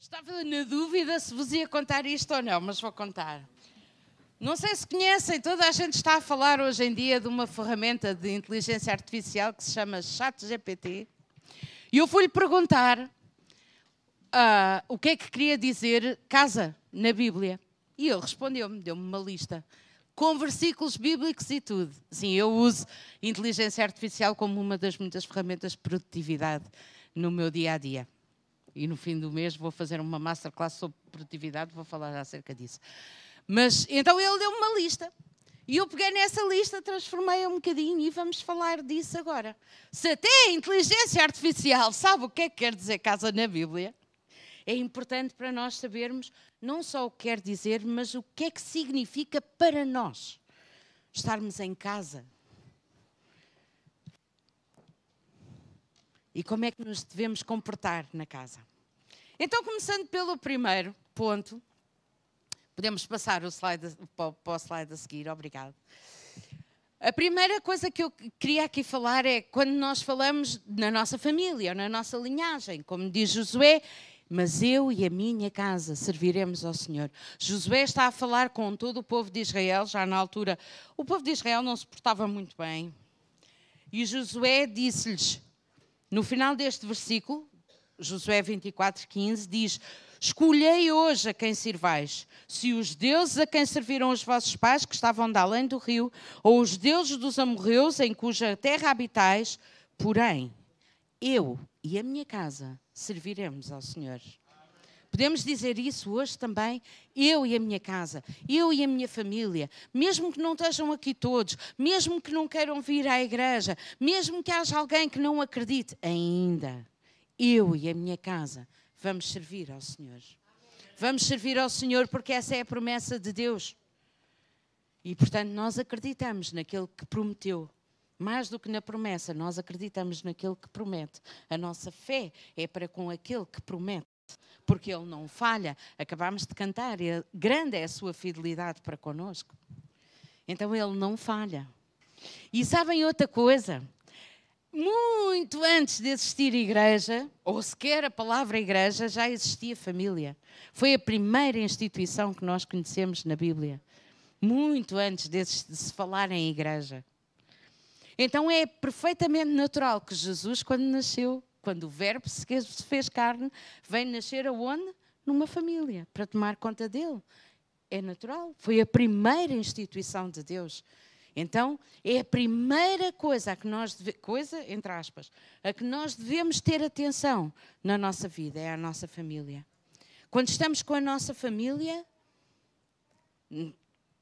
Estava na dúvida se vos ia contar isto ou não, mas vou contar. Não sei se conhecem, toda a gente está a falar hoje em dia de uma ferramenta de inteligência artificial que se chama ChatGPT. E eu fui-lhe perguntar uh, o que é que queria dizer casa na Bíblia. E ele respondeu-me, deu-me uma lista, com versículos bíblicos e tudo. Sim, eu uso inteligência artificial como uma das muitas ferramentas de produtividade no meu dia a dia e no fim do mês vou fazer uma masterclass sobre produtividade, vou falar acerca disso. Mas então ele deu uma lista. E eu peguei nessa lista, transformei-a um bocadinho e vamos falar disso agora. Se até a inteligência artificial sabe o que é que quer dizer casa na Bíblia, é importante para nós sabermos não só o que quer dizer, mas o que é que significa para nós estarmos em casa. E como é que nos devemos comportar na casa. Então, começando pelo primeiro ponto, podemos passar o, slide, para o slide a seguir, obrigado. A primeira coisa que eu queria aqui falar é quando nós falamos na nossa família, na nossa linhagem, como diz Josué, mas eu e a minha casa serviremos ao Senhor. Josué está a falar com todo o povo de Israel, já na altura, o povo de Israel não se portava muito bem. E Josué disse-lhes, no final deste versículo, Josué 24, 15, diz: Escolhei hoje a quem sirvais, se os deuses a quem serviram os vossos pais, que estavam de além do rio, ou os deuses dos amorreus, em cuja terra habitais, porém, eu e a minha casa serviremos ao Senhor. Podemos dizer isso hoje também, eu e a minha casa, eu e a minha família, mesmo que não estejam aqui todos, mesmo que não queiram vir à igreja, mesmo que haja alguém que não acredite, ainda eu e a minha casa vamos servir ao Senhor. Vamos servir ao Senhor porque essa é a promessa de Deus. E portanto nós acreditamos naquele que prometeu. Mais do que na promessa, nós acreditamos naquele que promete. A nossa fé é para com aquele que promete, porque ele não falha. Acabámos de cantar, e grande é a sua fidelidade para conosco. Então ele não falha. E sabem outra coisa? muito antes de existir igreja, ou sequer a palavra igreja, já existia família. Foi a primeira instituição que nós conhecemos na Bíblia. Muito antes de se falar em igreja. Então é perfeitamente natural que Jesus, quando nasceu, quando o Verbo se fez carne, vem nascer aonde? Numa família, para tomar conta dele. É natural. Foi a primeira instituição de Deus. Então, é a primeira coisa a que nós deve, coisa entre aspas, a que nós devemos ter atenção na nossa vida é a nossa família. Quando estamos com a nossa família,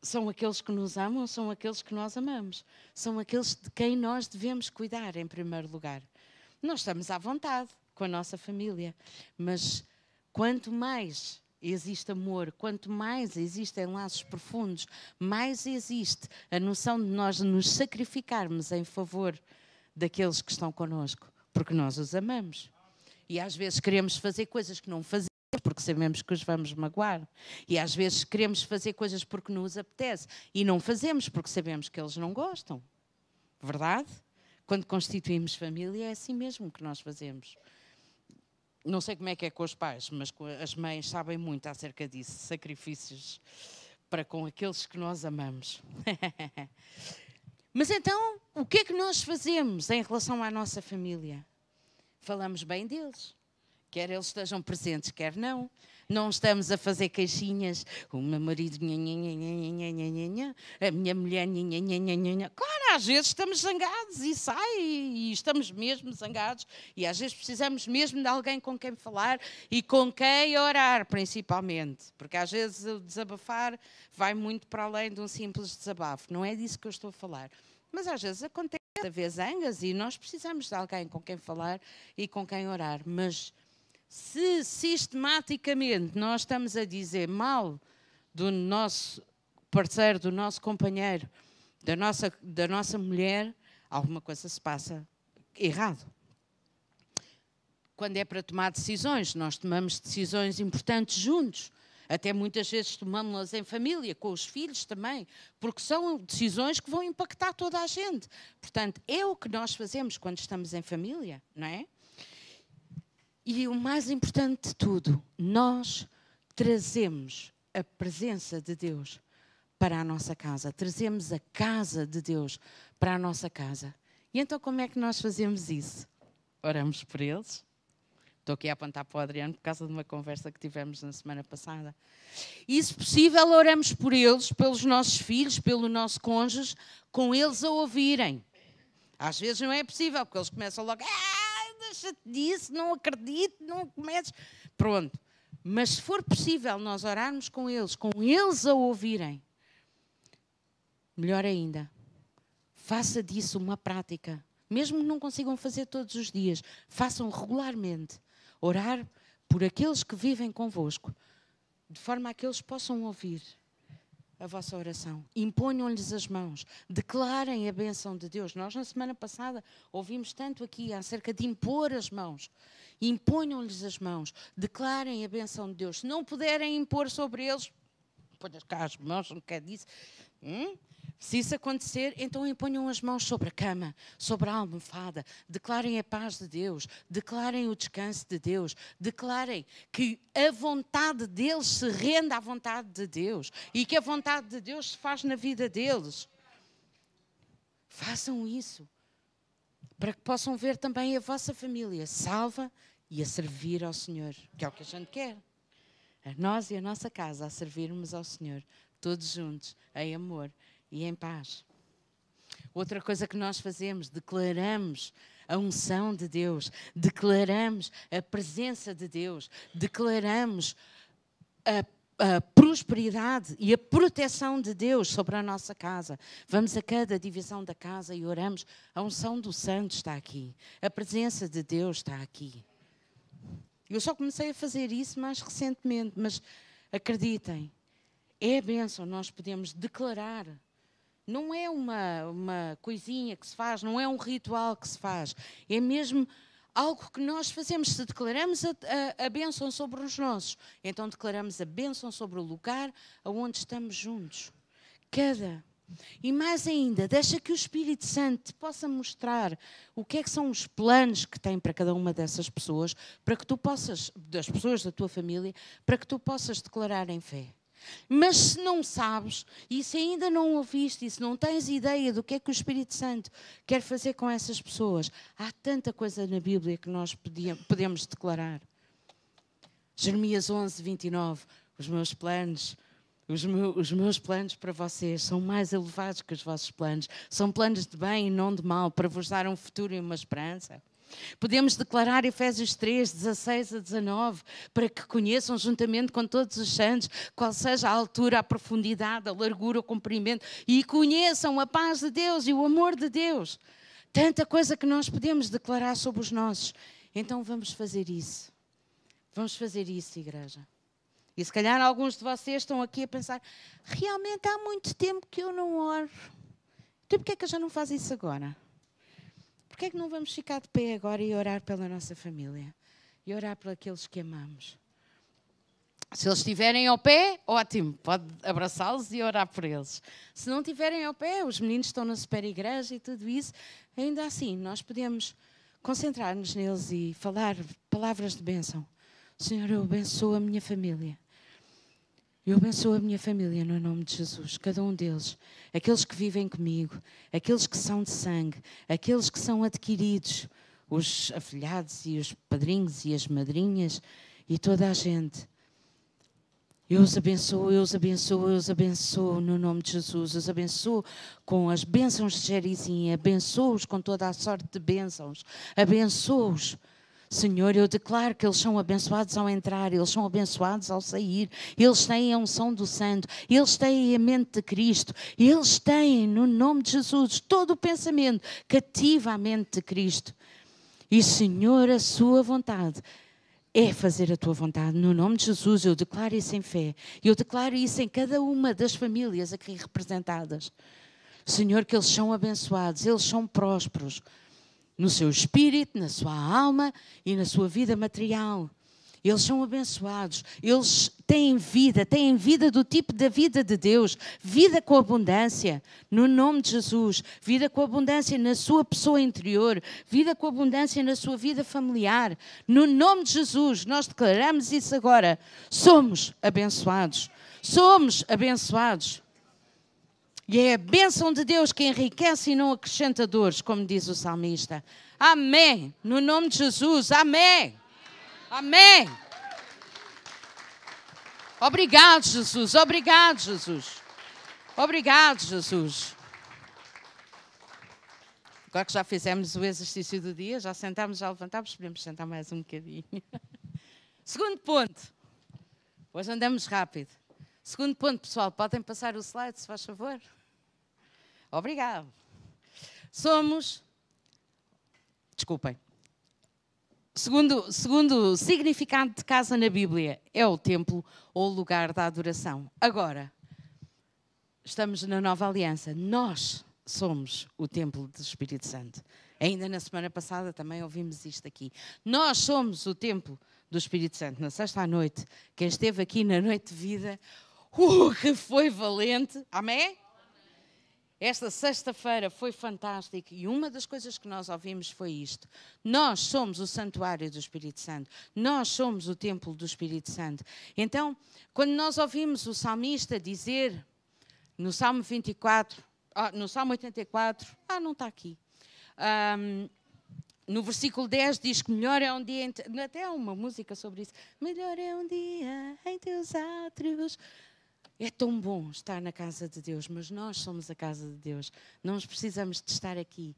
são aqueles que nos amam, são aqueles que nós amamos, são aqueles de quem nós devemos cuidar em primeiro lugar. Nós estamos à vontade com a nossa família, mas quanto mais existe amor, quanto mais existem laços profundos, mais existe a noção de nós nos sacrificarmos em favor daqueles que estão conosco, porque nós os amamos. E às vezes queremos fazer coisas que não fazemos porque sabemos que os vamos magoar. E às vezes queremos fazer coisas porque nos apetece e não fazemos porque sabemos que eles não gostam. Verdade? Quando constituímos família é assim mesmo que nós fazemos não sei como é que é com os pais, mas as mães sabem muito acerca disso, sacrifícios para com aqueles que nós amamos. mas então, o que é que nós fazemos em relação à nossa família? Falamos bem deles, quer eles estejam presentes, quer não. Não estamos a fazer queixinhas, o meu marido, nha, nha, nha, a minha mulher, claro, às vezes estamos zangados e sai, e estamos mesmo zangados, e às vezes precisamos mesmo de alguém com quem falar e com quem orar, principalmente, porque às vezes o desabafar vai muito para além de um simples desabafo, não é disso que eu estou a falar. Mas às vezes acontece, às vezes zangas, e nós precisamos de alguém com quem falar e com quem orar, mas se sistematicamente nós estamos a dizer mal do nosso parceiro, do nosso companheiro, da nossa, da nossa mulher, alguma coisa se passa errado. Quando é para tomar decisões, nós tomamos decisões importantes juntos. Até muitas vezes tomamos-las em família, com os filhos também, porque são decisões que vão impactar toda a gente. Portanto, é o que nós fazemos quando estamos em família, não é? E o mais importante de tudo, nós trazemos a presença de Deus para a nossa casa, trazemos a casa de Deus para a nossa casa. E então, como é que nós fazemos isso? Oramos por eles. Estou aqui a apontar para o Adriano por causa de uma conversa que tivemos na semana passada. E, se possível, oramos por eles, pelos nossos filhos, pelo nosso cônjuge, com eles a ouvirem. Às vezes não é possível, porque eles começam logo, ah, deixa-te disso, não acredito, não comeces. Pronto. Mas se for possível nós orarmos com eles, com eles a ouvirem, melhor ainda, faça disso uma prática. Mesmo que não consigam fazer todos os dias, façam regularmente. Orar por aqueles que vivem convosco, de forma a que eles possam ouvir a vossa oração. Imponham-lhes as mãos, declarem a bênção de Deus. Nós, na semana passada, ouvimos tanto aqui acerca de impor as mãos. Imponham-lhes as mãos, declarem a bênção de Deus. Se não puderem impor sobre eles, ponham cá as mãos, não quer dizer. Hum? Se isso acontecer, então imponham as mãos sobre a cama, sobre a almofada, declarem a paz de Deus, declarem o descanso de Deus, declarem que a vontade deles se rende à vontade de Deus e que a vontade de Deus se faz na vida deles. Façam isso para que possam ver também a vossa família salva e a servir ao Senhor, que é o que a gente quer. A nós e a nossa casa a servirmos ao Senhor, todos juntos, em amor e em paz. Outra coisa que nós fazemos, declaramos a unção de Deus, declaramos a presença de Deus, declaramos a a prosperidade e a proteção de Deus sobre a nossa casa. Vamos a cada divisão da casa e oramos. A unção do Santo está aqui. A presença de Deus está aqui. Eu só comecei a fazer isso mais recentemente, mas acreditem, é a bênção, nós podemos declarar não é uma, uma coisinha que se faz, não é um ritual que se faz. É mesmo algo que nós fazemos. Se declaramos a, a, a bênção sobre os nossos, então declaramos a bênção sobre o lugar onde estamos juntos. Cada. E mais ainda, deixa que o Espírito Santo te possa mostrar o que é que são os planos que tem para cada uma dessas pessoas, para que tu possas, das pessoas da tua família, para que tu possas declarar em fé. Mas se não sabes, e se ainda não ouviste, e se não tens ideia do que é que o Espírito Santo quer fazer com essas pessoas, há tanta coisa na Bíblia que nós podemos declarar. Jeremias 11, 29. Os meus planos, os, os meus planos para vocês são mais elevados que os vossos planos. São planos de bem e não de mal, para vos dar um futuro e uma esperança. Podemos declarar Efésios 3, 16 a 19, para que conheçam juntamente com todos os santos qual seja a altura, a profundidade, a largura, o comprimento e conheçam a paz de Deus e o amor de Deus. Tanta coisa que nós podemos declarar sobre os nossos. Então vamos fazer isso. Vamos fazer isso, igreja. E se calhar alguns de vocês estão aqui a pensar: realmente há muito tempo que eu não oro. Então porquê é que eu já não faço isso agora? Porquê é que não vamos ficar de pé agora e orar pela nossa família? E orar por aqueles que amamos? Se eles estiverem ao pé, ótimo, pode abraçá-los e orar por eles. Se não estiverem ao pé, os meninos estão na super igreja e tudo isso, ainda assim nós podemos concentrar-nos neles e falar palavras de bênção. Senhor, eu abençoo a minha família. Eu abençoo a minha família no nome de Jesus, cada um deles, aqueles que vivem comigo, aqueles que são de sangue, aqueles que são adquiridos, os afilhados e os padrinhos e as madrinhas e toda a gente. Eu os abençoo, eu os abençoo, eu os abençoo no nome de Jesus. Eu os abençoo com as bênçãos de Jerizinha, abençoo-os com toda a sorte de bênçãos, abençoo-os Senhor, eu declaro que eles são abençoados ao entrar, eles são abençoados ao sair, eles têm a unção do Santo, eles têm a mente de Cristo, eles têm, no nome de Jesus, todo o pensamento cativa a mente de Cristo. E, Senhor, a Sua vontade é fazer a tua vontade. No nome de Jesus, eu declaro isso em fé. Eu declaro isso em cada uma das famílias aqui representadas. Senhor, que eles são abençoados, eles são prósperos no seu espírito, na sua alma e na sua vida material. Eles são abençoados, eles têm vida, têm vida do tipo da vida de Deus, vida com abundância, no nome de Jesus, vida com abundância na sua pessoa interior, vida com abundância na sua vida familiar, no nome de Jesus, nós declaramos isso agora. Somos abençoados, somos abençoados. E é a bênção de Deus que enriquece e não acrescenta dores, como diz o salmista. Amém. No nome de Jesus, amém. Amém. Obrigado, Jesus. Obrigado, Jesus. Obrigado, Jesus. Agora que já fizemos o exercício do dia, já sentámos, já levantámos, podemos sentar mais um bocadinho. Segundo ponto. Hoje andamos rápido. Segundo ponto, pessoal, podem passar o slide, se faz favor. Obrigado. Somos. Desculpem. Segundo, segundo significado de casa na Bíblia, é o templo ou o lugar da adoração. Agora, estamos na nova aliança. Nós somos o templo do Espírito Santo. Ainda na semana passada também ouvimos isto aqui. Nós somos o templo do Espírito Santo. Na sexta à noite, quem esteve aqui na noite de vida, uh, que foi valente. Amém? Esta sexta-feira foi fantástica e uma das coisas que nós ouvimos foi isto. Nós somos o santuário do Espírito Santo. Nós somos o templo do Espírito Santo. Então, quando nós ouvimos o salmista dizer no Salmo 24, ah, no Salmo 84, ah, não está aqui. Um, no versículo 10 diz que melhor é um dia, até há uma música sobre isso. Melhor é um dia em teus átrios é tão bom estar na casa de Deus, mas nós somos a casa de Deus. Nós precisamos de estar aqui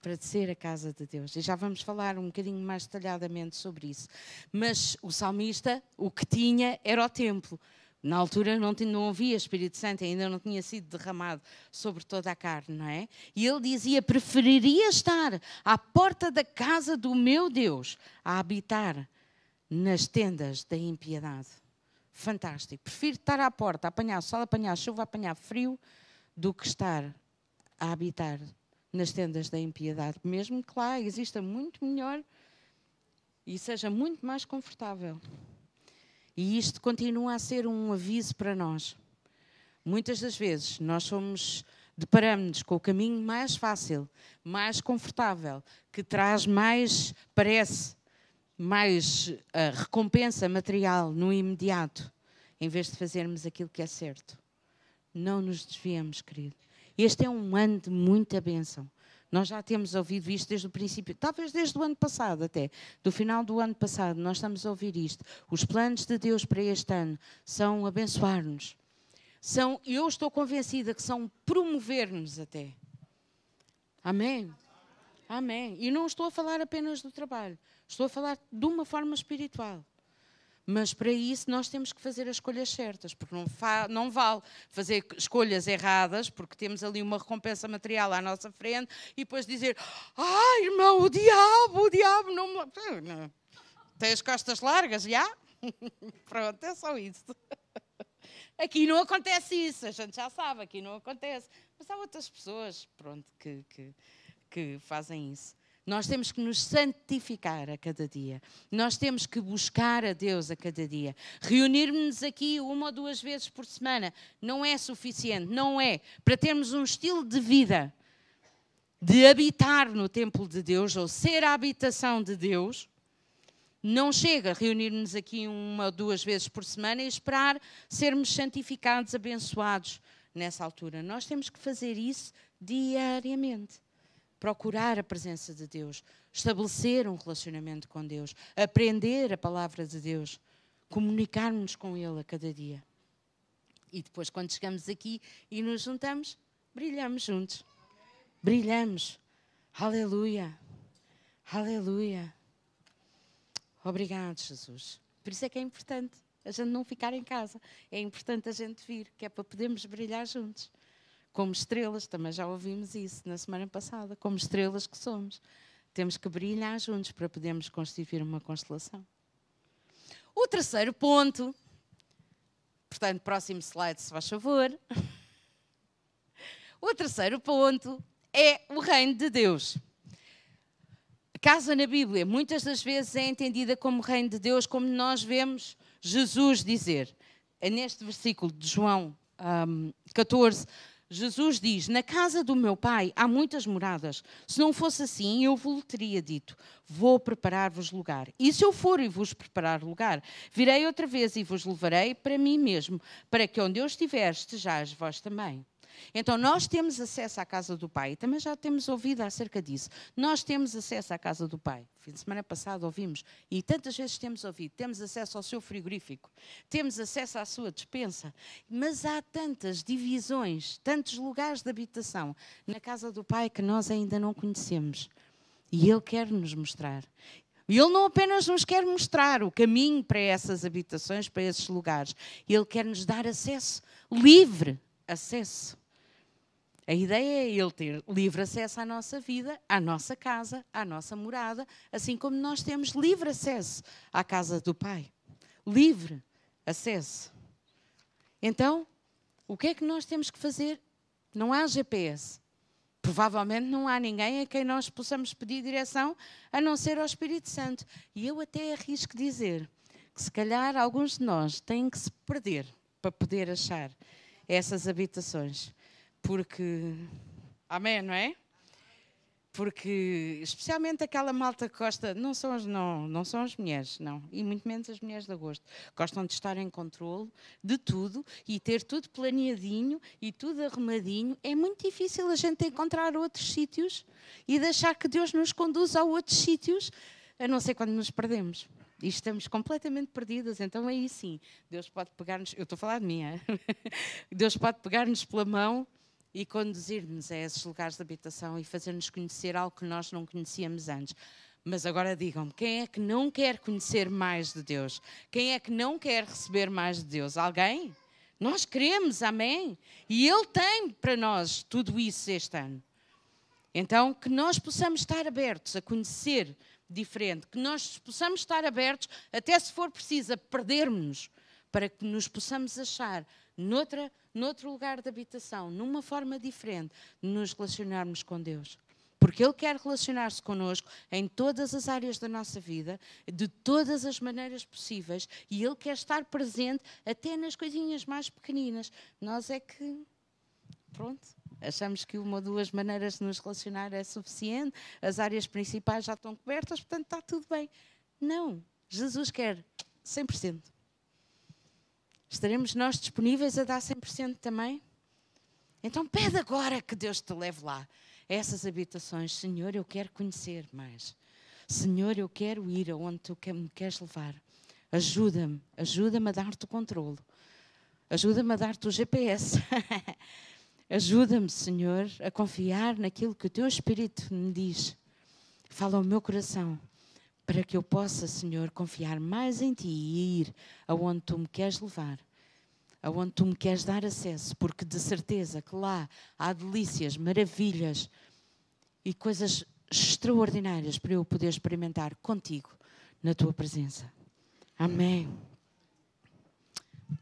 para ser a casa de Deus. E já vamos falar um bocadinho mais detalhadamente sobre isso. Mas o salmista, o que tinha era o templo. Na altura não, tinha, não havia Espírito Santo, ainda não tinha sido derramado sobre toda a carne, não é? E ele dizia: preferiria estar à porta da casa do meu Deus a habitar nas tendas da impiedade fantástico. Prefiro estar à porta, apanhar sol, apanhar chuva, apanhar frio, do que estar a habitar nas tendas da impiedade. Mesmo que lá exista muito melhor e seja muito mais confortável. E isto continua a ser um aviso para nós. Muitas das vezes nós somos deparamos-nos com o caminho mais fácil, mais confortável, que traz mais, parece, mais uh, recompensa material no imediato, em vez de fazermos aquilo que é certo. Não nos desviamos, querido. Este é um ano de muita bênção. Nós já temos ouvido isto desde o princípio, talvez desde o ano passado até, do final do ano passado, nós estamos a ouvir isto. Os planos de Deus para este ano são abençoar-nos. São, eu estou convencida que são promover-nos até. Amém? Amém. E não estou a falar apenas do trabalho. Estou a falar de uma forma espiritual. Mas para isso nós temos que fazer as escolhas certas, porque não, não, vale fazer escolhas erradas, porque temos ali uma recompensa material à nossa frente, e depois dizer: Ai, irmão, o diabo, o diabo não me. Tem as costas largas, já? Pronto, é só isso. Aqui não acontece isso, a gente já sabe, aqui não acontece. Mas há outras pessoas, pronto, que, que, que fazem isso. Nós temos que nos santificar a cada dia. Nós temos que buscar a Deus a cada dia. Reunir-nos aqui uma ou duas vezes por semana não é suficiente, não é. Para termos um estilo de vida de habitar no templo de Deus ou ser a habitação de Deus, não chega a reunir-nos aqui uma ou duas vezes por semana e esperar sermos santificados, abençoados nessa altura. Nós temos que fazer isso diariamente procurar a presença de Deus, estabelecer um relacionamento com Deus, aprender a palavra de Deus, comunicarmos com Ele a cada dia. E depois, quando chegamos aqui e nos juntamos, brilhamos juntos. Brilhamos. Aleluia. Aleluia. Obrigado, Jesus. Por isso é que é importante a gente não ficar em casa. É importante a gente vir, que é para podermos brilhar juntos como estrelas, também já ouvimos isso na semana passada, como estrelas que somos. Temos que brilhar juntos para podermos constituir uma constelação. O terceiro ponto, portanto, próximo slide, se faz favor. O terceiro ponto é o reino de Deus. casa na Bíblia muitas das vezes é entendida como reino de Deus, como nós vemos Jesus dizer. É neste versículo de João um, 14, Jesus diz: Na casa do meu pai há muitas moradas. Se não fosse assim, eu vos teria dito: Vou preparar-vos lugar. E se eu for e vos preparar lugar, virei outra vez e vos levarei para mim mesmo, para que onde eu estiver estejais vós também. Então, nós temos acesso à casa do Pai, também já temos ouvido acerca disso. Nós temos acesso à casa do Pai. Fim de semana passado ouvimos, e tantas vezes temos ouvido, temos acesso ao seu frigorífico, temos acesso à sua despensa, mas há tantas divisões, tantos lugares de habitação na casa do Pai que nós ainda não conhecemos. E Ele quer nos mostrar. E Ele não apenas nos quer mostrar o caminho para essas habitações, para esses lugares, Ele quer nos dar acesso, livre acesso. A ideia é ele ter livre acesso à nossa vida, à nossa casa, à nossa morada, assim como nós temos livre acesso à casa do Pai. Livre acesso. Então, o que é que nós temos que fazer? Não há GPS. Provavelmente não há ninguém a quem nós possamos pedir direção a não ser ao Espírito Santo. E eu até arrisco dizer que se calhar alguns de nós têm que se perder para poder achar essas habitações porque. Amém, não é? Porque, especialmente aquela malta que gosta, não são as, não, não são as mulheres, não, e muito menos as mulheres de agosto, gostam de estar em controle de tudo e ter tudo planeadinho e tudo arrumadinho. É muito difícil a gente encontrar outros sítios e deixar que Deus nos conduza a outros sítios, a não ser quando nos perdemos e estamos completamente perdidas, então aí sim, Deus pode pegar-nos, eu estou a falar de mim, é? Deus pode pegar-nos pela mão e conduzir-nos a esses lugares de habitação e fazer-nos conhecer algo que nós não conhecíamos antes. Mas agora digam-me, quem é que não quer conhecer mais de Deus? Quem é que não quer receber mais de Deus? Alguém? Nós queremos, amém? E Ele tem para nós tudo isso este ano. Então, que nós possamos estar abertos a conhecer diferente, que nós possamos estar abertos, até se for preciso, a perdermos-nos, para que nos possamos achar noutra, noutro lugar de habitação, numa forma diferente, nos relacionarmos com Deus. Porque Ele quer relacionar-se connosco em todas as áreas da nossa vida, de todas as maneiras possíveis, e Ele quer estar presente até nas coisinhas mais pequeninas. Nós é que, pronto, achamos que uma ou duas maneiras de nos relacionar é suficiente, as áreas principais já estão cobertas, portanto está tudo bem. Não, Jesus quer 100%. Estaremos nós disponíveis a dar 100% também? Então pede agora que Deus te leve lá, a essas habitações. Senhor, eu quero conhecer mais. Senhor, eu quero ir aonde tu me queres levar. Ajuda-me, ajuda-me a dar-te o controlo. Ajuda-me a dar-te o GPS. ajuda-me, Senhor, a confiar naquilo que o teu Espírito me diz. Fala ao meu coração para que eu possa, Senhor, confiar mais em Ti e ir aonde Tu me queres levar, aonde Tu me queres dar acesso, porque de certeza que lá há delícias, maravilhas e coisas extraordinárias para eu poder experimentar contigo na Tua presença. Amém.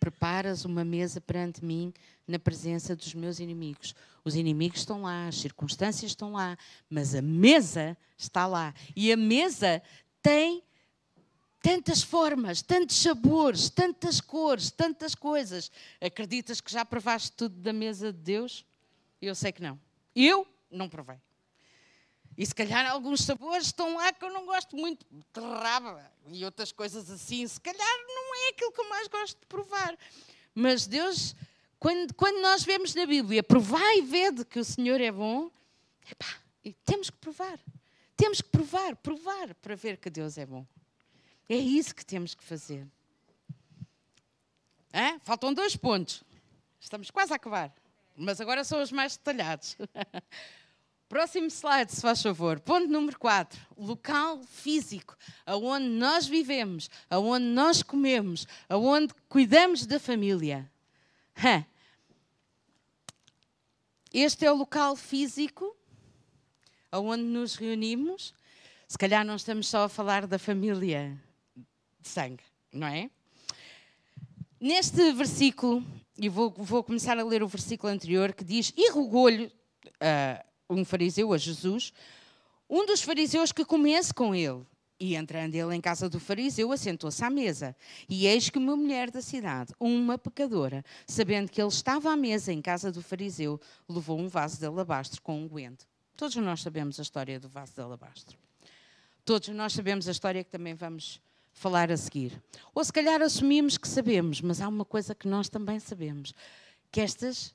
Preparas uma mesa perante mim na presença dos meus inimigos. Os inimigos estão lá, as circunstâncias estão lá, mas a mesa está lá. E a mesa tem tantas formas, tantos sabores, tantas cores, tantas coisas. Acreditas que já provaste tudo da mesa de Deus? Eu sei que não. Eu não provei. E se calhar alguns sabores estão lá que eu não gosto muito, de raba e outras coisas assim. Se calhar não é aquilo que eu mais gosto de provar. Mas Deus, quando, quando nós vemos na Bíblia, provai e vede que o Senhor é bom, epá, temos que provar. Temos que provar, provar para ver que Deus é bom. É isso que temos que fazer. Hã? Faltam dois pontos. Estamos quase a acabar. Mas agora são os mais detalhados. Próximo slide, se faz favor. Ponto número 4. Local físico, aonde nós vivemos, aonde nós comemos, aonde cuidamos da família. Este é o local físico aonde nos reunimos, se calhar não estamos só a falar da família de sangue, não é? Neste versículo, e vou, vou começar a ler o versículo anterior, que diz: E rogou-lhe uh, um fariseu a Jesus um dos fariseus que comesse com ele. E entrando ele em casa do fariseu, assentou-se à mesa. E eis que uma mulher da cidade, uma pecadora, sabendo que ele estava à mesa em casa do fariseu, levou um vaso de alabastro com unguento. Todos nós sabemos a história do vaso de alabastro. Todos nós sabemos a história que também vamos falar a seguir. Ou se calhar assumimos que sabemos, mas há uma coisa que nós também sabemos: que estas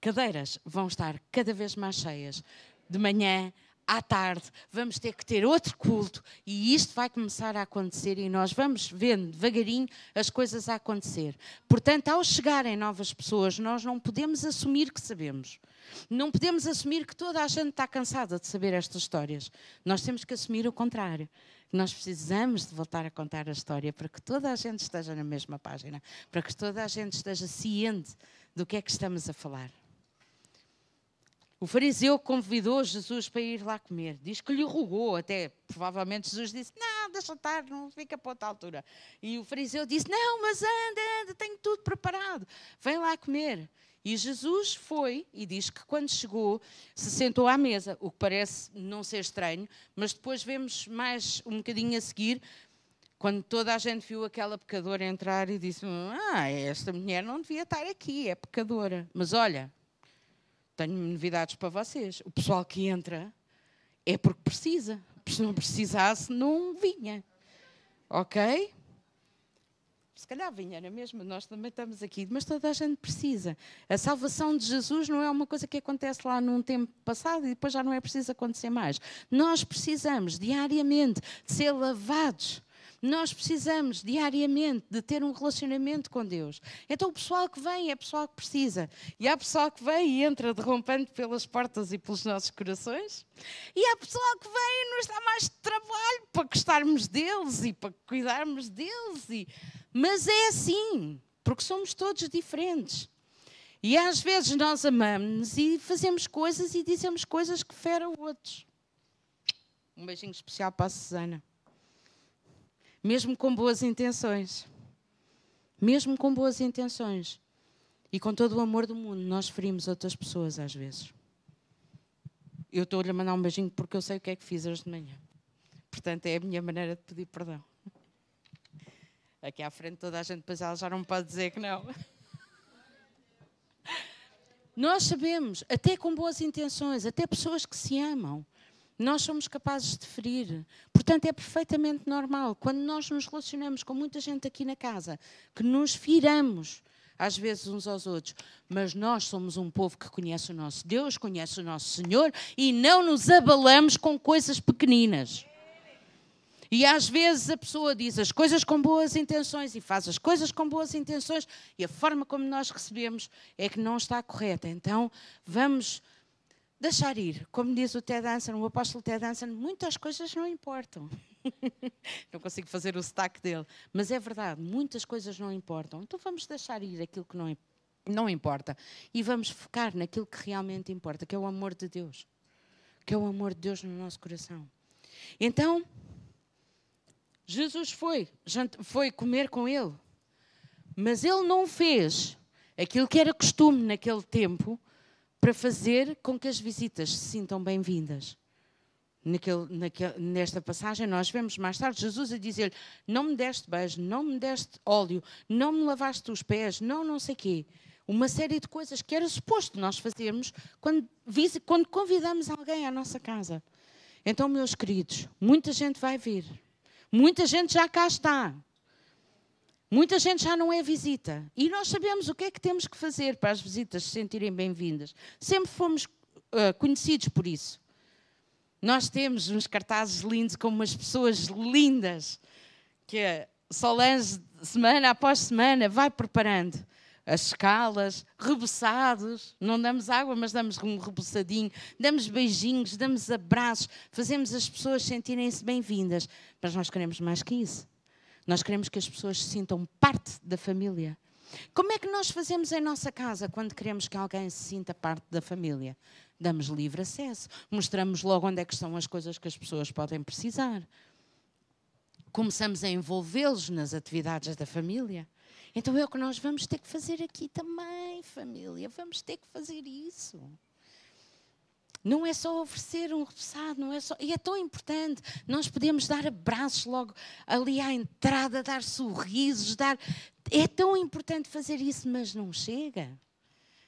cadeiras vão estar cada vez mais cheias. De manhã, à tarde, vamos ter que ter outro culto e isto vai começar a acontecer e nós vamos vendo devagarinho as coisas a acontecer. Portanto, ao chegarem novas pessoas, nós não podemos assumir que sabemos. Não podemos assumir que toda a gente está cansada de saber estas histórias. Nós temos que assumir o contrário. Nós precisamos de voltar a contar a história para que toda a gente esteja na mesma página, para que toda a gente esteja ciente do que é que estamos a falar. O fariseu convidou Jesus para ir lá comer. Diz que lhe rogou, até provavelmente Jesus disse: Não, deixa estar, não fica para outra altura. E o fariseu disse: Não, mas anda, anda, tenho tudo preparado, vem lá comer. E Jesus foi e diz que quando chegou se sentou à mesa, o que parece não ser estranho, mas depois vemos mais um bocadinho a seguir, quando toda a gente viu aquela pecadora entrar e disse: Ah, esta mulher não devia estar aqui, é pecadora. Mas olha, tenho novidades para vocês. O pessoal que entra é porque precisa. Se não precisasse, não vinha. Ok? Se calhar vinha, era mesmo, nós também estamos aqui, mas toda a gente precisa. A salvação de Jesus não é uma coisa que acontece lá num tempo passado e depois já não é preciso acontecer mais. Nós precisamos diariamente de ser lavados nós precisamos diariamente de ter um relacionamento com Deus. Então o pessoal que vem é pessoal que precisa. E há pessoal que vem e entra derrompendo pelas portas e pelos nossos corações. E há pessoal que vem e nos dá mais trabalho para gostarmos deles e para cuidarmos deles. E... Mas é assim, porque somos todos diferentes. E às vezes nós amamos e fazemos coisas e dizemos coisas que feram outros. Um beijinho especial para a Susana mesmo com boas intenções. Mesmo com boas intenções. E com todo o amor do mundo, nós ferimos outras pessoas às vezes. Eu estou-lhe a mandar um beijinho porque eu sei o que é que fiz hoje de manhã. Portanto, é a minha maneira de pedir perdão. Aqui à frente toda a gente, depois ela já não pode dizer que não. Nós sabemos, até com boas intenções, até pessoas que se amam, nós somos capazes de ferir. Portanto, é perfeitamente normal, quando nós nos relacionamos com muita gente aqui na casa, que nos firamos, às vezes uns aos outros, mas nós somos um povo que conhece o nosso Deus, conhece o nosso Senhor e não nos abalamos com coisas pequeninas. E às vezes a pessoa diz as coisas com boas intenções e faz as coisas com boas intenções e a forma como nós recebemos é que não está correta. Então vamos deixar ir. Como diz o Ted Danson, o apóstolo Ted Danson, muitas coisas não importam. não consigo fazer o sotaque dele, mas é verdade, muitas coisas não importam. Então vamos deixar ir aquilo que não, não importa e vamos focar naquilo que realmente importa, que é o amor de Deus. Que é o amor de Deus no nosso coração. Então, Jesus foi, foi comer com ele, mas ele não fez aquilo que era costume naquele tempo, para fazer com que as visitas se sintam bem-vindas. nesta passagem, nós vemos mais tarde Jesus a dizer-lhe: Não me deste beijo, não me deste óleo, não me lavaste os pés, não, não sei quê. Uma série de coisas que era suposto nós fazermos quando, quando convidamos alguém à nossa casa. Então, meus queridos, muita gente vai vir, muita gente já cá está. Muita gente já não é visita. E nós sabemos o que é que temos que fazer para as visitas se sentirem bem-vindas. Sempre fomos uh, conhecidos por isso. Nós temos uns cartazes lindos com umas pessoas lindas que a Solange, semana após semana, vai preparando as escalas, reboçados, não damos água, mas damos um reboçadinho, damos beijinhos, damos abraços, fazemos as pessoas sentirem-se bem-vindas. Mas nós queremos mais que isso. Nós queremos que as pessoas se sintam parte da família. Como é que nós fazemos em nossa casa quando queremos que alguém se sinta parte da família? Damos livre acesso, mostramos logo onde é que estão as coisas que as pessoas podem precisar. Começamos a envolvê-los nas atividades da família. Então é o que nós vamos ter que fazer aqui também, família. Vamos ter que fazer isso. Não é só oferecer um repousado, não é só. E é tão importante. Nós podemos dar abraços logo ali à entrada, dar sorrisos, dar. É tão importante fazer isso, mas não chega.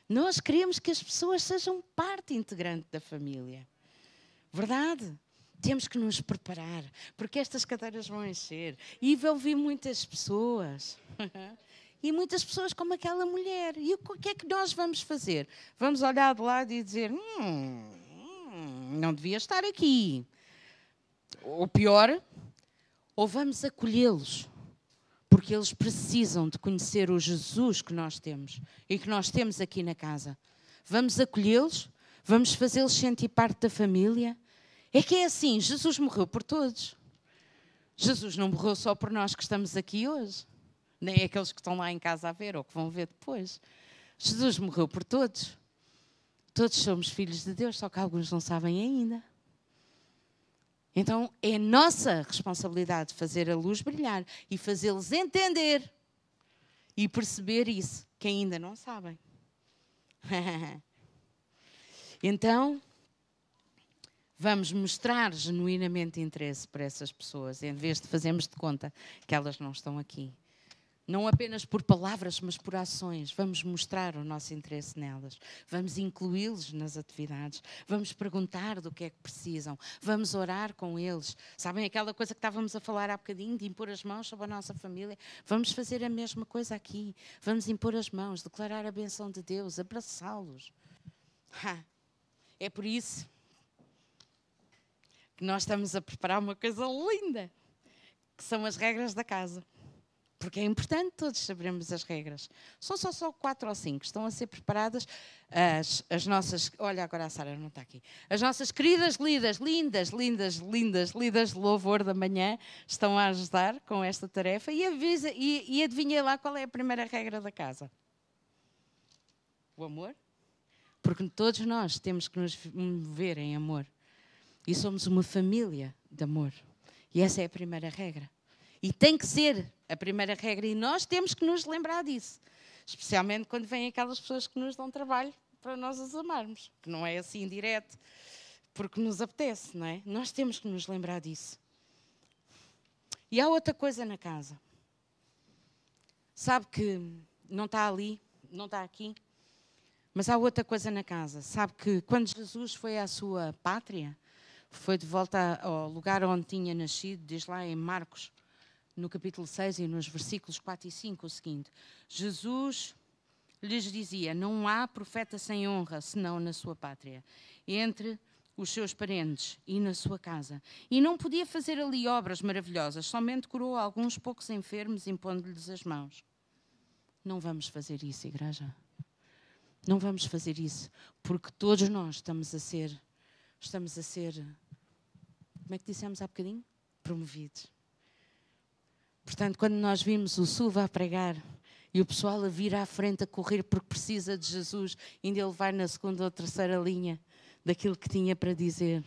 Nós queremos que as pessoas sejam parte integrante da família. Verdade? Temos que nos preparar, porque estas cadeiras vão encher. E vou ouvir muitas pessoas. e muitas pessoas como aquela mulher. E o que é que nós vamos fazer? Vamos olhar de lado e dizer: hum, não devia estar aqui. Ou pior, ou vamos acolhê-los, porque eles precisam de conhecer o Jesus que nós temos e que nós temos aqui na casa. Vamos acolhê-los, vamos fazê-los sentir parte da família. É que é assim: Jesus morreu por todos. Jesus não morreu só por nós que estamos aqui hoje, nem aqueles que estão lá em casa a ver ou que vão ver depois. Jesus morreu por todos. Todos somos filhos de Deus, só que alguns não sabem ainda. Então é nossa responsabilidade fazer a luz brilhar e fazê-los entender e perceber isso, que ainda não sabem. então, vamos mostrar genuinamente interesse para essas pessoas, em vez de fazermos de conta que elas não estão aqui não apenas por palavras, mas por ações. Vamos mostrar o nosso interesse nelas, vamos incluí-los nas atividades, vamos perguntar do que é que precisam, vamos orar com eles. Sabem aquela coisa que estávamos a falar há bocadinho, de impor as mãos sobre a nossa família? Vamos fazer a mesma coisa aqui. Vamos impor as mãos, declarar a benção de Deus, abraçá-los. É por isso que nós estamos a preparar uma coisa linda, que são as regras da casa. Porque é importante todos sabermos as regras. São só, só quatro ou cinco. Estão a ser preparadas as, as nossas. Olha, agora a Sara não está aqui. As nossas queridas lidas, lindas, lindas, lindas, lidas de louvor da manhã, estão a ajudar com esta tarefa. E, avisa, e, e adivinha lá qual é a primeira regra da casa: o amor. Porque todos nós temos que nos mover em amor. E somos uma família de amor. E essa é a primeira regra. E tem que ser a primeira regra. E nós temos que nos lembrar disso. Especialmente quando vêm aquelas pessoas que nos dão trabalho para nós as amarmos. Que não é assim direto, porque nos apetece, não é? Nós temos que nos lembrar disso. E há outra coisa na casa. Sabe que não está ali, não está aqui, mas há outra coisa na casa. Sabe que quando Jesus foi à sua pátria, foi de volta ao lugar onde tinha nascido, diz lá em Marcos no capítulo 6 e nos versículos 4 e 5 o seguinte: Jesus lhes dizia: Não há profeta sem honra senão na sua pátria, entre os seus parentes e na sua casa. E não podia fazer ali obras maravilhosas, somente curou alguns poucos enfermos impondo-lhes as mãos. Não vamos fazer isso, igreja. Não vamos fazer isso, porque todos nós estamos a ser, estamos a ser, como é que dissemos há bocadinho? Promovidos. Portanto, quando nós vimos o Suva a pregar e o pessoal a vir à frente a correr porque precisa de Jesus, ainda ele vai na segunda ou terceira linha daquilo que tinha para dizer.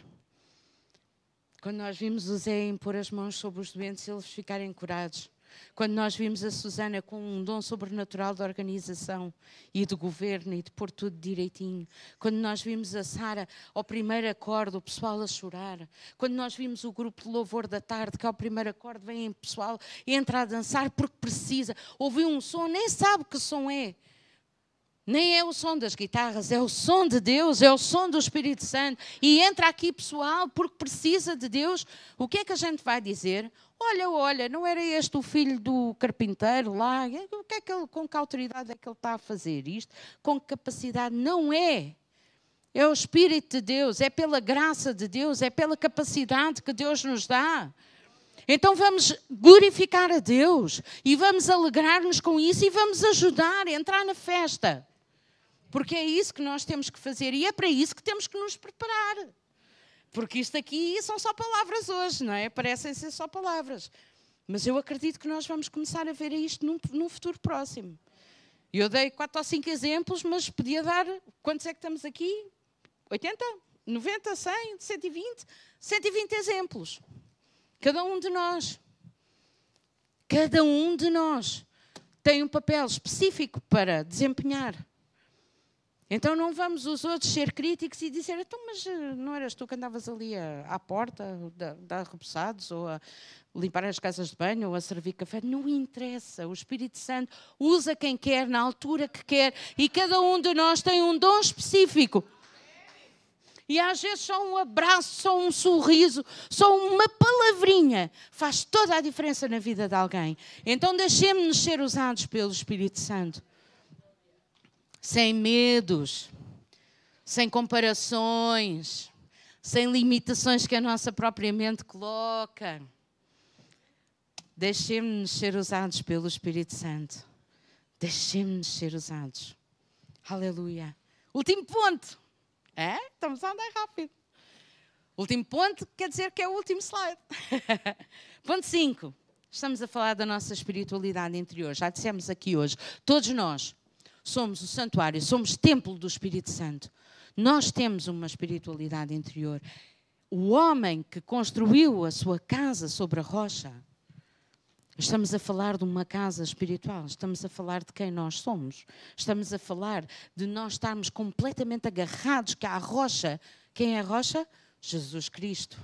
Quando nós vimos o Zé impor as mãos sobre os doentes e eles ficarem curados. Quando nós vimos a Susana com um dom sobrenatural de organização e de governo e de pôr tudo direitinho. Quando nós vimos a Sara ao primeiro acorde, o pessoal a chorar. Quando nós vimos o grupo de louvor da tarde, que ao primeiro acorde vem o pessoal entra a dançar porque precisa. Ouviu um som, nem sabe que som é. Nem é o som das guitarras, é o som de Deus, é o som do Espírito Santo. E entra aqui pessoal porque precisa de Deus. O que é que a gente vai dizer? Olha, olha, não era este o filho do carpinteiro lá? O que é que ele, com que autoridade é que ele está a fazer isto? Com que capacidade? Não é. É o Espírito de Deus, é pela graça de Deus, é pela capacidade que Deus nos dá. Então vamos glorificar a Deus e vamos alegrar-nos com isso e vamos ajudar a entrar na festa. Porque é isso que nós temos que fazer e é para isso que temos que nos preparar. Porque isto aqui são só palavras hoje, não é? Parecem ser só palavras. Mas eu acredito que nós vamos começar a ver isto num, num futuro próximo. Eu dei quatro ou cinco exemplos, mas podia dar. Quantos é que estamos aqui? 80? 90? 100? 120? 120 exemplos. Cada um de nós. Cada um de nós tem um papel específico para desempenhar. Então não vamos os outros ser críticos e dizer, então, mas eh, não eras tu que andavas ali à porta da, da repousados ou a limpar as casas de banho ou a servir café? Não interessa. O Espírito Santo usa quem quer, na altura que quer, e cada um de nós tem um dom específico. E às vezes só um abraço, só um sorriso, só uma palavrinha faz toda a diferença na vida de alguém. Então deixemos-nos ser usados pelo Espírito Santo sem medos, sem comparações, sem limitações que a nossa própria mente coloca. Deixemos-nos ser usados pelo Espírito Santo. Deixemos-nos ser usados. Aleluia. Último ponto. É? Estamos a andar rápido. Último ponto quer dizer que é o último slide. ponto 5. Estamos a falar da nossa espiritualidade interior. Já dissemos aqui hoje. Todos nós somos o santuário, somos templo do Espírito Santo. Nós temos uma espiritualidade interior. O homem que construiu a sua casa sobre a rocha, estamos a falar de uma casa espiritual, estamos a falar de quem nós somos, estamos a falar de nós estarmos completamente agarrados que a rocha. Quem é a rocha? Jesus Cristo.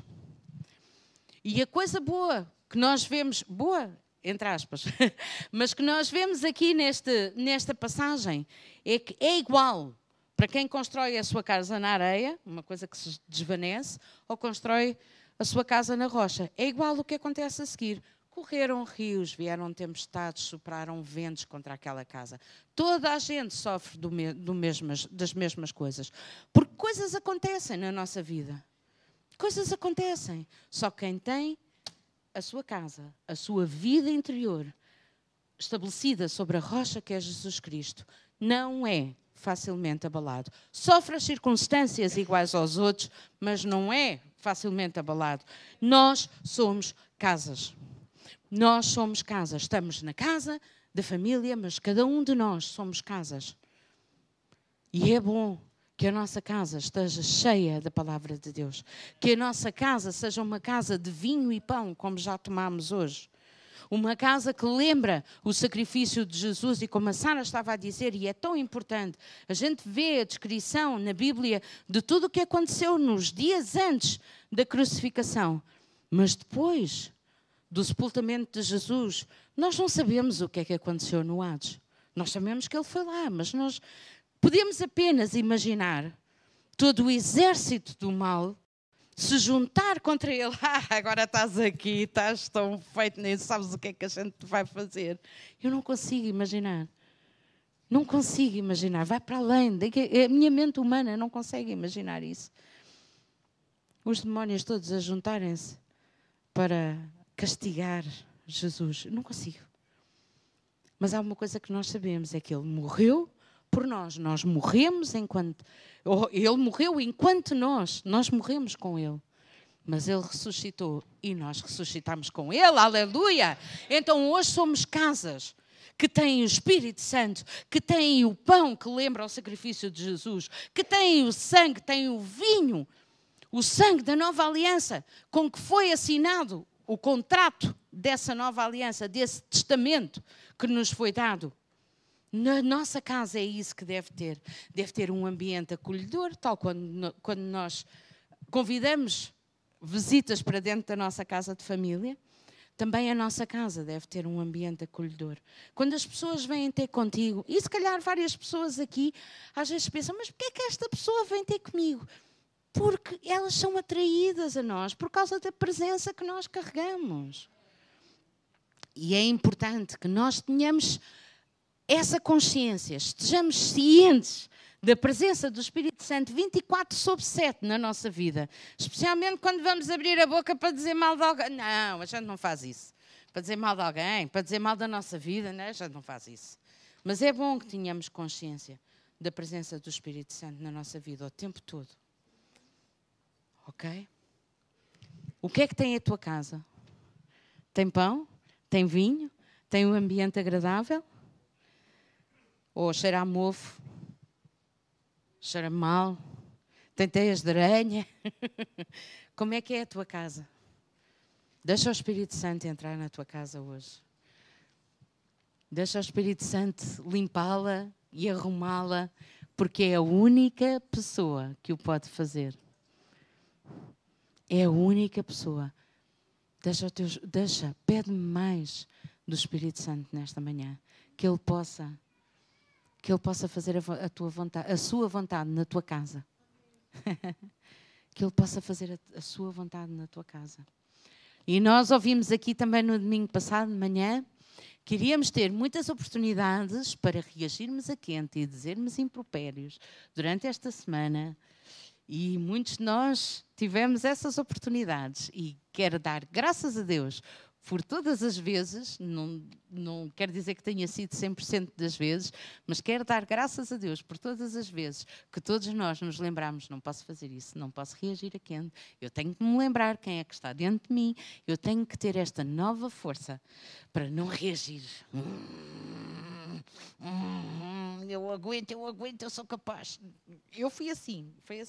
E a coisa boa que nós vemos, boa entre aspas, mas que nós vemos aqui neste, nesta passagem é que é igual para quem constrói a sua casa na areia, uma coisa que se desvanece, ou constrói a sua casa na rocha. É igual o que acontece a seguir. Correram rios, vieram tempestades, sopraram ventos contra aquela casa. Toda a gente sofre do me, do mesmas, das mesmas coisas. Porque coisas acontecem na nossa vida. Coisas acontecem. Só quem tem a sua casa, a sua vida interior, estabelecida sobre a rocha que é Jesus Cristo, não é facilmente abalado. Sofre as circunstâncias iguais aos outros, mas não é facilmente abalado. Nós somos casas. Nós somos casas. Estamos na casa da família, mas cada um de nós somos casas. E é bom que a nossa casa esteja cheia da palavra de Deus. Que a nossa casa seja uma casa de vinho e pão, como já tomamos hoje. Uma casa que lembra o sacrifício de Jesus e como a Sara estava a dizer, e é tão importante, a gente vê a descrição na Bíblia de tudo o que aconteceu nos dias antes da crucificação. Mas depois do sepultamento de Jesus, nós não sabemos o que é que aconteceu no Hades. Nós sabemos que ele foi lá, mas nós Podemos apenas imaginar todo o exército do mal se juntar contra ele. Ah, agora estás aqui, estás tão feito, nem sabes o que é que a gente vai fazer. Eu não consigo imaginar. Não consigo imaginar. Vai para além. A minha mente humana não consegue imaginar isso. Os demónios todos a juntarem-se para castigar Jesus. Não consigo. Mas há uma coisa que nós sabemos: é que ele morreu por nós. Nós morremos enquanto. Ele morreu enquanto nós. Nós morremos com Ele. Mas Ele ressuscitou e nós ressuscitamos com Ele. Aleluia! Então hoje somos casas que têm o Espírito Santo, que têm o pão que lembra o sacrifício de Jesus, que têm o sangue, têm o vinho, o sangue da nova aliança, com que foi assinado o contrato dessa nova aliança, desse testamento que nos foi dado. Na nossa casa é isso que deve ter. Deve ter um ambiente acolhedor, tal quando, quando nós convidamos visitas para dentro da nossa casa de família. Também a nossa casa deve ter um ambiente acolhedor. Quando as pessoas vêm ter contigo, e se calhar várias pessoas aqui às vezes pensam, mas porquê é que esta pessoa vem ter comigo? Porque elas são atraídas a nós por causa da presença que nós carregamos. E é importante que nós tenhamos essa consciência, estejamos cientes da presença do Espírito Santo 24 sobre 7 na nossa vida, especialmente quando vamos abrir a boca para dizer mal de alguém. Não, a gente não faz isso. Para dizer mal de alguém, para dizer mal da nossa vida, não, a gente não faz isso. Mas é bom que tenhamos consciência da presença do Espírito Santo na nossa vida o tempo todo. Ok? O que é que tem a tua casa? Tem pão? Tem vinho? Tem um ambiente agradável? Ou cheira a mofo, cheira mal, tem teias de aranha. Como é que é a tua casa? Deixa o Espírito Santo entrar na tua casa hoje. Deixa o Espírito Santo limpá-la e arrumá-la porque é a única pessoa que o pode fazer. É a única pessoa. Deixa, teus, deixa pede-me mais do Espírito Santo nesta manhã, que ele possa que ele possa fazer a, tua vontade, a sua vontade na tua casa. que ele possa fazer a, a sua vontade na tua casa. E nós ouvimos aqui também no domingo passado de manhã Queríamos ter muitas oportunidades para reagirmos a quente e dizermos impropérios durante esta semana. E muitos de nós tivemos essas oportunidades. E quero dar graças a Deus por todas as vezes, não, não quer dizer que tenha sido 100% das vezes, mas quero dar graças a Deus por todas as vezes que todos nós nos lembramos: não posso fazer isso, não posso reagir a quente, eu tenho que me lembrar quem é que está dentro de mim, eu tenho que ter esta nova força para não reagir. Hum, hum, eu aguento, eu aguento, eu sou capaz. Eu fui assim, foi,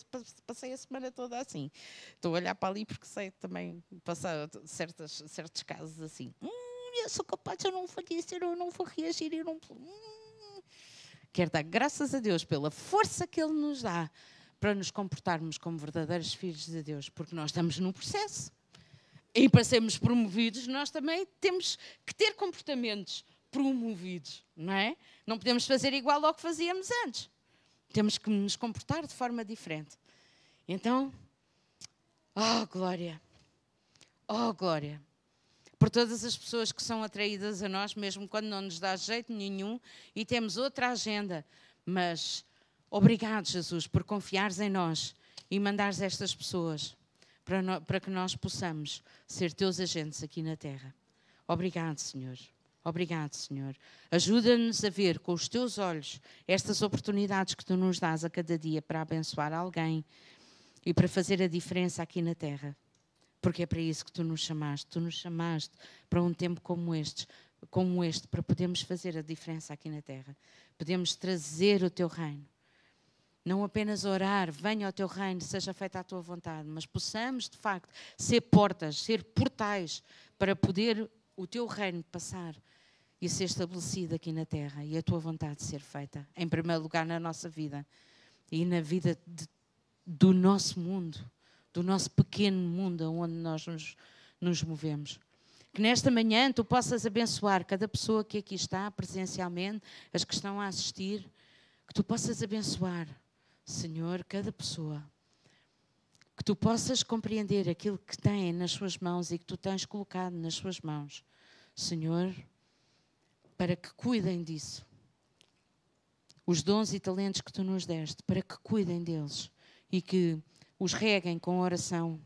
passei a semana toda assim. Estou a olhar para ali porque sei também passar certas, certos casos assim. Hum, eu sou capaz, eu não vou dizer, eu não vou reagir, eu não. Hum. Quero dar graças a Deus pela força que Ele nos dá para nos comportarmos como verdadeiros filhos de Deus, porque nós estamos num processo. E para sermos promovidos, nós também temos que ter comportamentos promovidos, não é? Não podemos fazer igual ao que fazíamos antes. Temos que nos comportar de forma diferente. Então, oh glória, oh glória, por todas as pessoas que são atraídas a nós, mesmo quando não nos dá jeito nenhum e temos outra agenda, mas obrigado, Jesus, por confiares em nós e mandares estas pessoas para, no, para que nós possamos ser teus agentes aqui na terra. Obrigado, Senhor. Obrigado, Senhor. Ajuda-nos a ver com os teus olhos estas oportunidades que tu nos dás a cada dia para abençoar alguém e para fazer a diferença aqui na terra. Porque é para isso que tu nos chamaste. Tu nos chamaste para um tempo como este, como este, para podermos fazer a diferença aqui na terra. Podemos trazer o teu reino não apenas orar, venha ao teu reino, seja feita a tua vontade, mas possamos de facto ser portas, ser portais para poder o teu reino passar e ser estabelecido aqui na terra e a tua vontade ser feita, em primeiro lugar na nossa vida e na vida de, do nosso mundo, do nosso pequeno mundo onde nós nos, nos movemos. Que nesta manhã tu possas abençoar cada pessoa que aqui está presencialmente, as que estão a assistir, que tu possas abençoar Senhor, cada pessoa, que tu possas compreender aquilo que tem nas suas mãos e que tu tens colocado nas suas mãos, Senhor, para que cuidem disso. Os dons e talentos que tu nos deste, para que cuidem deles e que os reguem com oração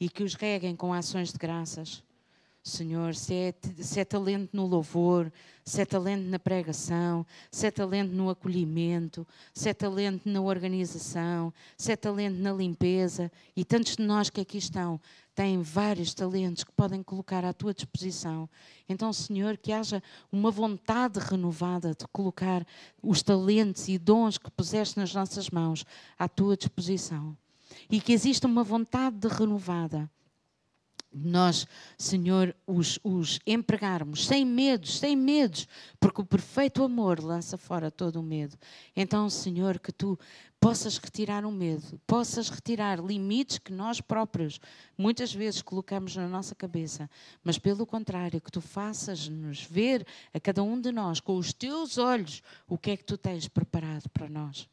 e que os reguem com ações de graças Senhor, se é, se é talento no louvor, se é talento na pregação, se é talento no acolhimento, se é talento na organização, se é talento na limpeza, e tantos de nós que aqui estão têm vários talentos que podem colocar à tua disposição. Então, Senhor, que haja uma vontade renovada de colocar os talentos e dons que puseste nas nossas mãos à tua disposição. E que exista uma vontade renovada nós, Senhor, os, os empregarmos sem medos, sem medos, porque o perfeito amor lança fora todo o medo. Então, Senhor, que tu possas retirar o medo, possas retirar limites que nós próprios muitas vezes colocamos na nossa cabeça, mas pelo contrário, que tu faças-nos ver a cada um de nós com os teus olhos o que é que tu tens preparado para nós.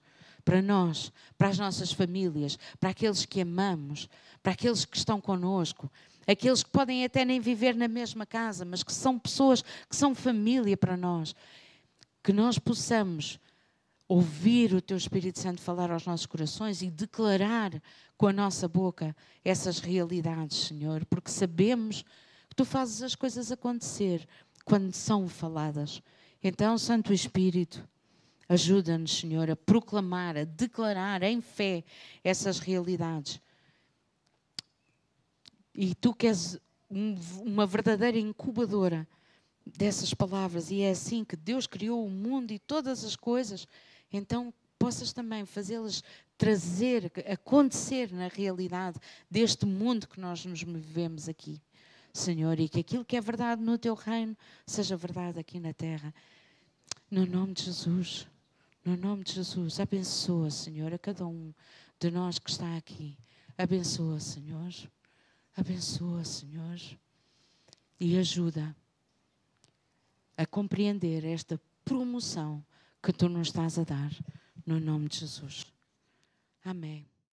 Para nós, para as nossas famílias, para aqueles que amamos, para aqueles que estão conosco, aqueles que podem até nem viver na mesma casa, mas que são pessoas que são família para nós. Que nós possamos ouvir o Teu Espírito Santo falar aos nossos corações e declarar com a nossa boca essas realidades, Senhor, porque sabemos que Tu fazes as coisas acontecer quando são faladas. Então, Santo Espírito, ajuda-nos, Senhor, a proclamar, a declarar em fé essas realidades e tu que és um, uma verdadeira incubadora dessas palavras, e é assim que Deus criou o mundo e todas as coisas, então possas também fazê-las trazer, acontecer na realidade deste mundo que nós nos movemos aqui. Senhor, e que aquilo que é verdade no teu reino seja verdade aqui na terra. No nome de Jesus. No nome de Jesus, abençoa, Senhor, a cada um de nós que está aqui. Abençoa, Senhor. Abençoa, Senhor. E ajuda a compreender esta promoção que tu nos estás a dar. No nome de Jesus. Amém.